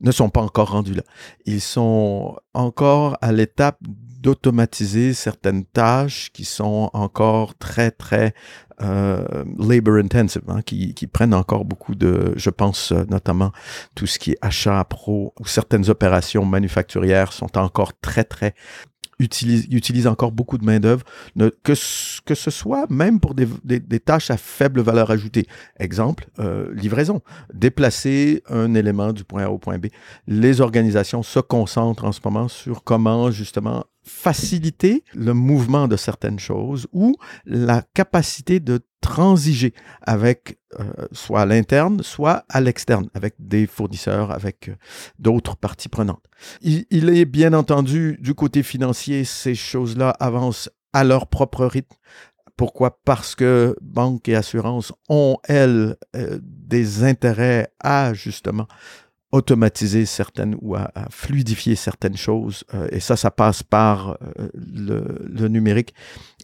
ne sont pas encore rendus là. Ils sont encore à l'étape d'automatiser certaines tâches qui sont encore très, très euh, labor intensive, hein, qui, prennent encore beaucoup de, je pense euh, notamment tout ce qui est achat pro ou certaines opérations manufacturières sont encore très très utilisent, utilisent encore beaucoup de main-d'œuvre, que, que ce soit même pour des, tâches à faible valeur ajoutée. Exemple, euh, livraison. Déplacer un élément du point A au point B. Les organisations se concentrent en ce moment sur comment justement faciliter le mouvement de certaines choses ou la capacité de transiger avec euh, soit à l'interne, soit à l'externe, avec des fournisseurs, avec euh, d'autres parties prenantes. Il, est bien entendu du côté financier, ces choses-là avancent à leur propre rythme. Pourquoi? Parce que banques et assurances ont, elles, euh, des intérêts à justement automatiser certaines ou à, fluidifier certaines choses. Euh, et ça, ça passe par euh, le, numérique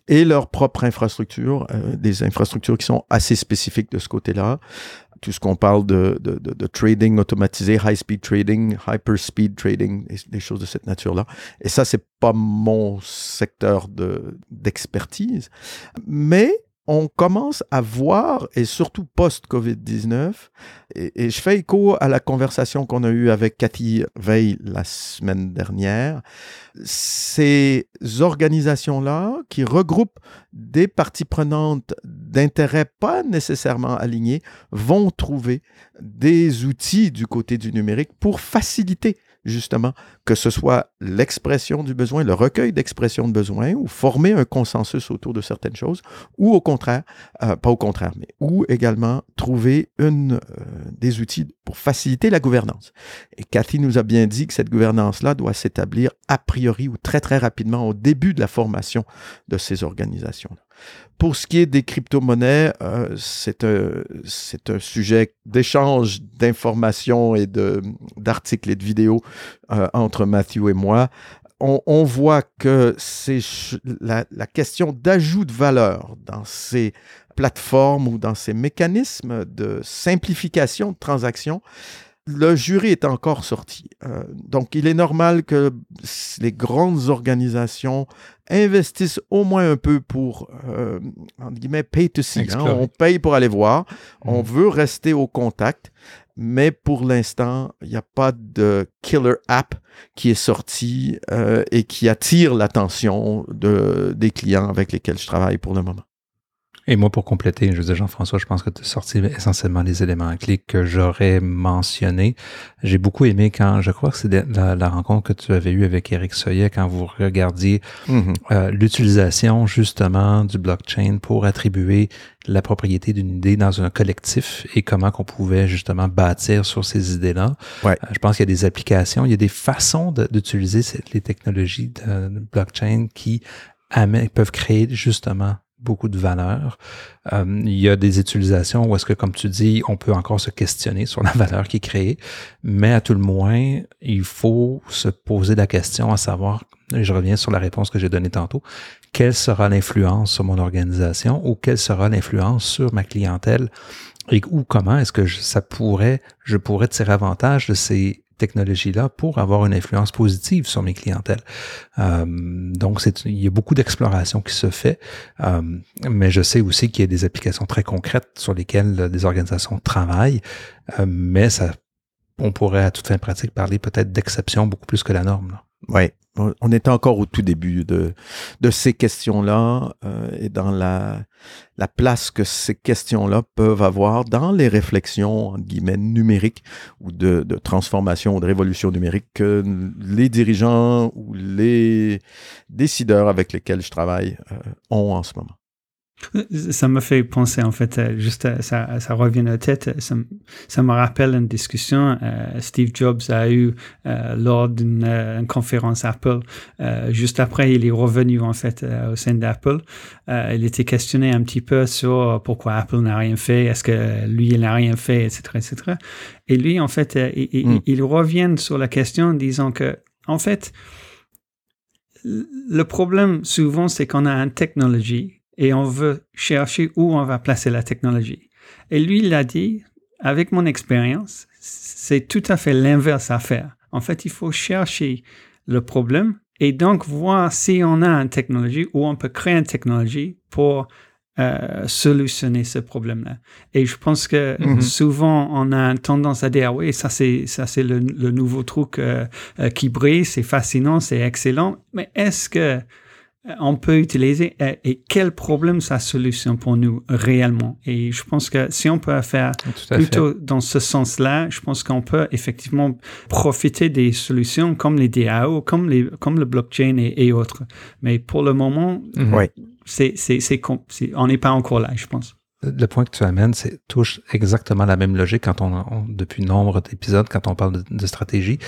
et leur propre infrastructure, euh, des infrastructures qui sont assez spécifiques de ce côté-là. Tout ce qu'on parle de, de, trading automatisé, high-speed trading, hyper-speed trading, des choses de cette nature-là. Et ça, c'est pas mon secteur d'expertise. Mais on commence à voir, et surtout post-COVID-19, et, je fais écho à la conversation qu'on a eue avec Cathy Veil la semaine dernière, ces organisations-là qui regroupent des parties prenantes d'intérêts pas nécessairement alignés vont trouver des outils du côté du numérique pour faciliter justement, que ce soit l'expression du besoin, le recueil d'expression de besoin, ou former un consensus autour de certaines choses, ou au contraire, euh, pas au contraire, mais ou également trouver une, euh, des outils pour faciliter la gouvernance. Et Cathy nous a bien dit que cette gouvernance-là doit s'établir a priori ou très très rapidement au début de la formation de ces organisations-là. Pour ce qui est des crypto-monnaies, euh, c'est un, sujet d'échange d'informations et d'articles et de vidéos euh, entre Matthew et moi. On, on voit que c'est la, la, question d'ajout de valeur dans ces plateformes ou dans ces mécanismes de simplification de transactions le jury est encore sorti. Euh, donc, il est normal que les grandes organisations investissent au moins un peu pour, euh, entre guillemets, pay to see. Hein. On paye pour aller voir. On mm. veut rester au contact. Mais pour l'instant, il n'y a pas de killer app qui est sorti euh, et qui attire l'attention de, des clients avec lesquels je travaille pour le moment. Et moi, pour compléter, je dire, Jean-François, je pense que tu as sorti essentiellement les éléments clés que j'aurais mentionnés. J'ai beaucoup aimé quand, je crois que c'est la, rencontre que tu avais eue avec Eric Soyet quand vous regardiez mm-hmm. euh, l'utilisation justement du blockchain pour attribuer la propriété d'une idée dans un collectif et comment qu'on pouvait justement bâtir sur ces idées-là. Ouais. Euh, je pense qu'il y a des applications, il y a des façons d'utiliser les technologies de blockchain qui peuvent créer justement beaucoup de valeur. Euh, il y a des utilisations où est-ce que, comme tu dis, on peut encore se questionner sur la valeur qui est créée, mais à tout le moins, il faut se poser la question à savoir, et je reviens sur la réponse que j'ai donnée tantôt, quelle sera l'influence sur mon organisation ou quelle sera l'influence sur ma clientèle et ou comment est-ce que ça pourrait, je pourrais tirer avantage de ces technologie-là pour avoir une influence positive sur mes clientèles. Euh, donc, il y a beaucoup d'exploration qui se fait, euh, mais je sais aussi qu'il y a des applications très concrètes sur lesquelles des organisations travaillent, euh, mais ça, on pourrait à toute fin pratique parler peut-être d'exception beaucoup plus que la norme. Oui, on est encore au tout début de, de ces questions-là euh, et dans la, la place que ces questions-là peuvent avoir dans les réflexions, entre guillemets, numériques ou de, de transformation ou de révolution numérique que les dirigeants ou les décideurs avec lesquels je travaille euh, ont en ce moment. Ça me fait penser, en fait, euh, juste, euh, ça, ça revient à la tête, ça, ça me rappelle une discussion euh, Steve Jobs a eu lors d'une conférence Apple. juste après, il est revenu, en fait, au sein d'Apple. il était questionné un petit peu sur pourquoi Apple n'a rien fait, est-ce que lui, il n'a rien fait, etc., etc. Et lui, en fait, il, hmm. il revient sur la question en disant que, en fait, le problème souvent, c'est qu'on a une technologie et on veut chercher où on va placer la technologie. Et lui, il a dit, avec mon expérience, c'est tout à fait l'inverse à faire. En fait, il faut chercher le problème et donc voir si on a une technologie ou on peut créer une technologie pour euh, solutionner ce problème-là. Et je pense que mm-hmm. souvent on a tendance à dire oui, ça c'est ça c'est le, nouveau truc euh, euh, qui brille, c'est fascinant, c'est excellent. Mais est-ce que on peut utiliser euh, et, quel problème ça solutionne pour nous réellement? Et je pense que si on peut faire plutôt dans ce sens-là, je pense qu'on peut effectivement profiter des solutions comme les DAO, comme, les, comme le blockchain et, autres. Mais pour le moment, mhm. c'est, c'est, on n'est pas encore là, je pense. Le point que tu amènes, c'est touche exactement la même logique quand on, depuis nombre d'épisodes, quand on parle de stratégie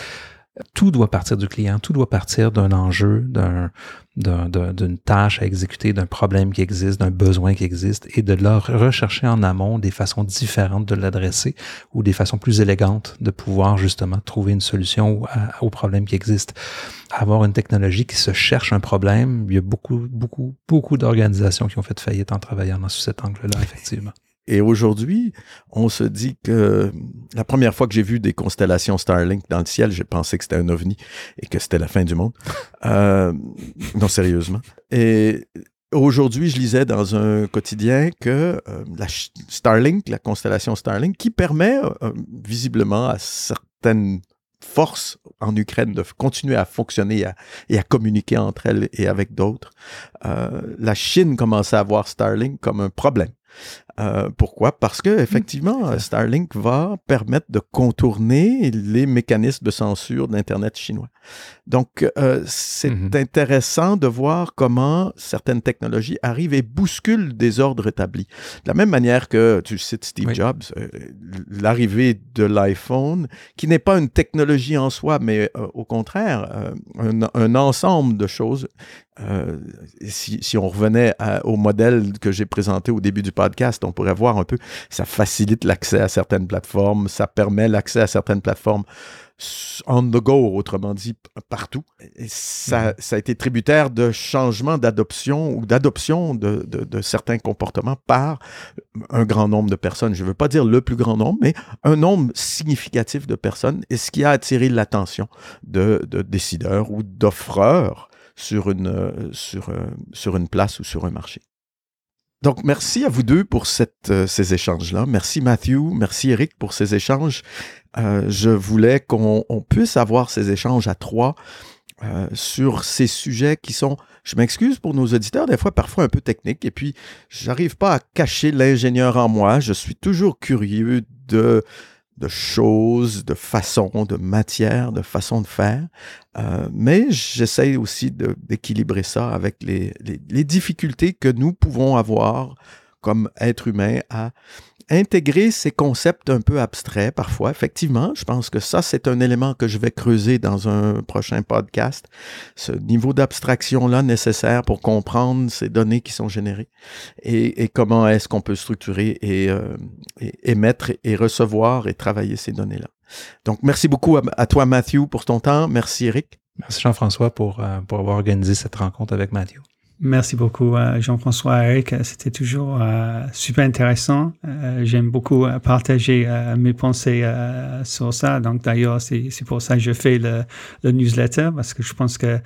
tout doit partir du client, tout doit partir d'un enjeu, d'une tâche à exécuter, d'un problème qui existe, d'un besoin qui existe, et de leur rechercher en amont des façons différentes de l'adresser ou des façons plus élégantes de pouvoir justement trouver une solution au, problème qui existe. Avoir une technologie qui se cherche un problème, il y a beaucoup, beaucoup, beaucoup d'organisations qui ont fait faillite en travaillant dans cet angle-là, effectivement. Et aujourd'hui, on se dit que la première fois que j'ai vu des constellations Starlink dans le ciel, j'ai pensé que c'était un ovni et que c'était la fin du monde. Euh, non, sérieusement. Et aujourd'hui, je lisais dans un quotidien que euh, la Starlink, la constellation Starlink, qui permet euh, visiblement à certaines forces en Ukraine de continuer à fonctionner et à, communiquer entre elles et avec d'autres. la Chine commençait à voir Starlink comme un problème. Euh, pourquoi? Parce que effectivement, Starlink va permettre de contourner les mécanismes de censure d'Internet chinois. Donc, euh, c'est mmh intéressant de voir comment certaines technologies arrivent et bousculent des ordres établis. De la même manière que tu cites Steve Jobs, euh, l'arrivée de l'iPhone, qui n'est pas une technologie en soi, mais au contraire, un, un, ensemble de choses si, si, on revenait au modèle que j'ai présenté au début du podcast, On pourrait voir un peu, ça facilite l'accès à certaines plateformes, ça permet l'accès à certaines plateformes on the go, autrement dit, partout. Et ça, mhm. ça, a été tributaire de changements d'adoption ou d'adoption de, de, certains comportements par un grand nombre de personnes. Je ne veux pas dire le plus grand nombre, mais un nombre significatif de personnes, et ce qui a attiré l'attention de, de, décideurs ou d'offreurs sur une, sur, euh, sur une place ou sur un marché. Donc, merci à vous deux pour euh, ces échanges-là. Merci Matthew, merci Eric pour ces échanges. Euh, je voulais qu'on puisse avoir ces échanges à trois euh, sur ces sujets qui sont, je m'excuse pour nos auditeurs, des fois parfois un peu techniques, et puis j'arrive pas à cacher l'ingénieur en moi. Je suis toujours curieux de de choses, de façons, de matières, de façons de faire. Euh, mais j'essaie aussi d'équilibrer ça avec les, les, difficultés que nous pouvons avoir comme êtres humains à intégrer ces concepts un peu abstraits parfois. Effectivement, je pense que ça, c'est un élément que je vais creuser dans un prochain podcast. Ce niveau d'abstraction-là nécessaire pour comprendre ces données qui sont générées et, comment est-ce qu'on peut structurer et, euh, émettre et recevoir et travailler ces données-là. Donc, merci beaucoup à, toi, Matthew, pour ton temps. Merci, Eric. Merci, Jean-François, pour, euh, pour avoir organisé cette rencontre avec Matthew. Merci beaucoup, euh, Jean-François Eric. C'était toujours euh, super intéressant. Euh, j'aime beaucoup partager mes pensées sur ça. Donc, d'ailleurs, c'est pour ça que je fais le, le, newsletter parce que je pense que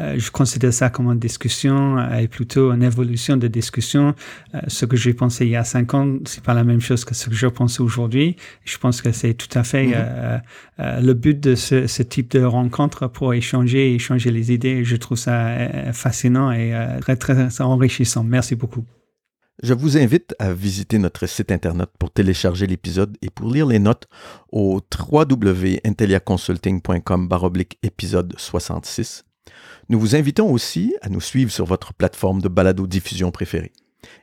je considère ça comme une discussion euh, et plutôt une évolution de discussion. Euh, ce que j'ai pensé il y a cinq ans, c'est pas la même chose que ce que je pense aujourd'hui. Je pense que c'est tout à fait mm-hmm. le but de ce, ce, type de rencontre pour échanger, échanger les idées. Je trouve ça fascinant et très, très enrichissant. Merci beaucoup. Je vous invite à visiter notre site Internet pour télécharger l'épisode et pour lire les notes au www.intelliaconsulting.com épisode 66. Nous vous invitons aussi à nous suivre sur votre plateforme de balado-diffusion préférée.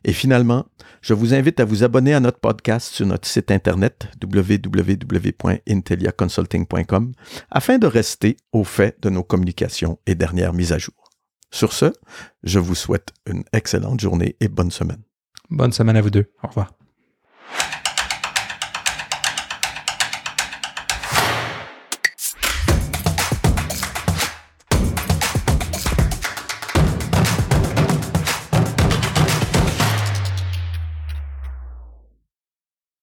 Et finalement, je vous invite à vous abonner à notre podcast sur notre site internet www.inteliaconsulting.com afin de rester au fait de nos communications et dernières mises à jour. Sur ce, je vous souhaite une excellente journée et bonne semaine. Bonne semaine à vous deux. Au revoir.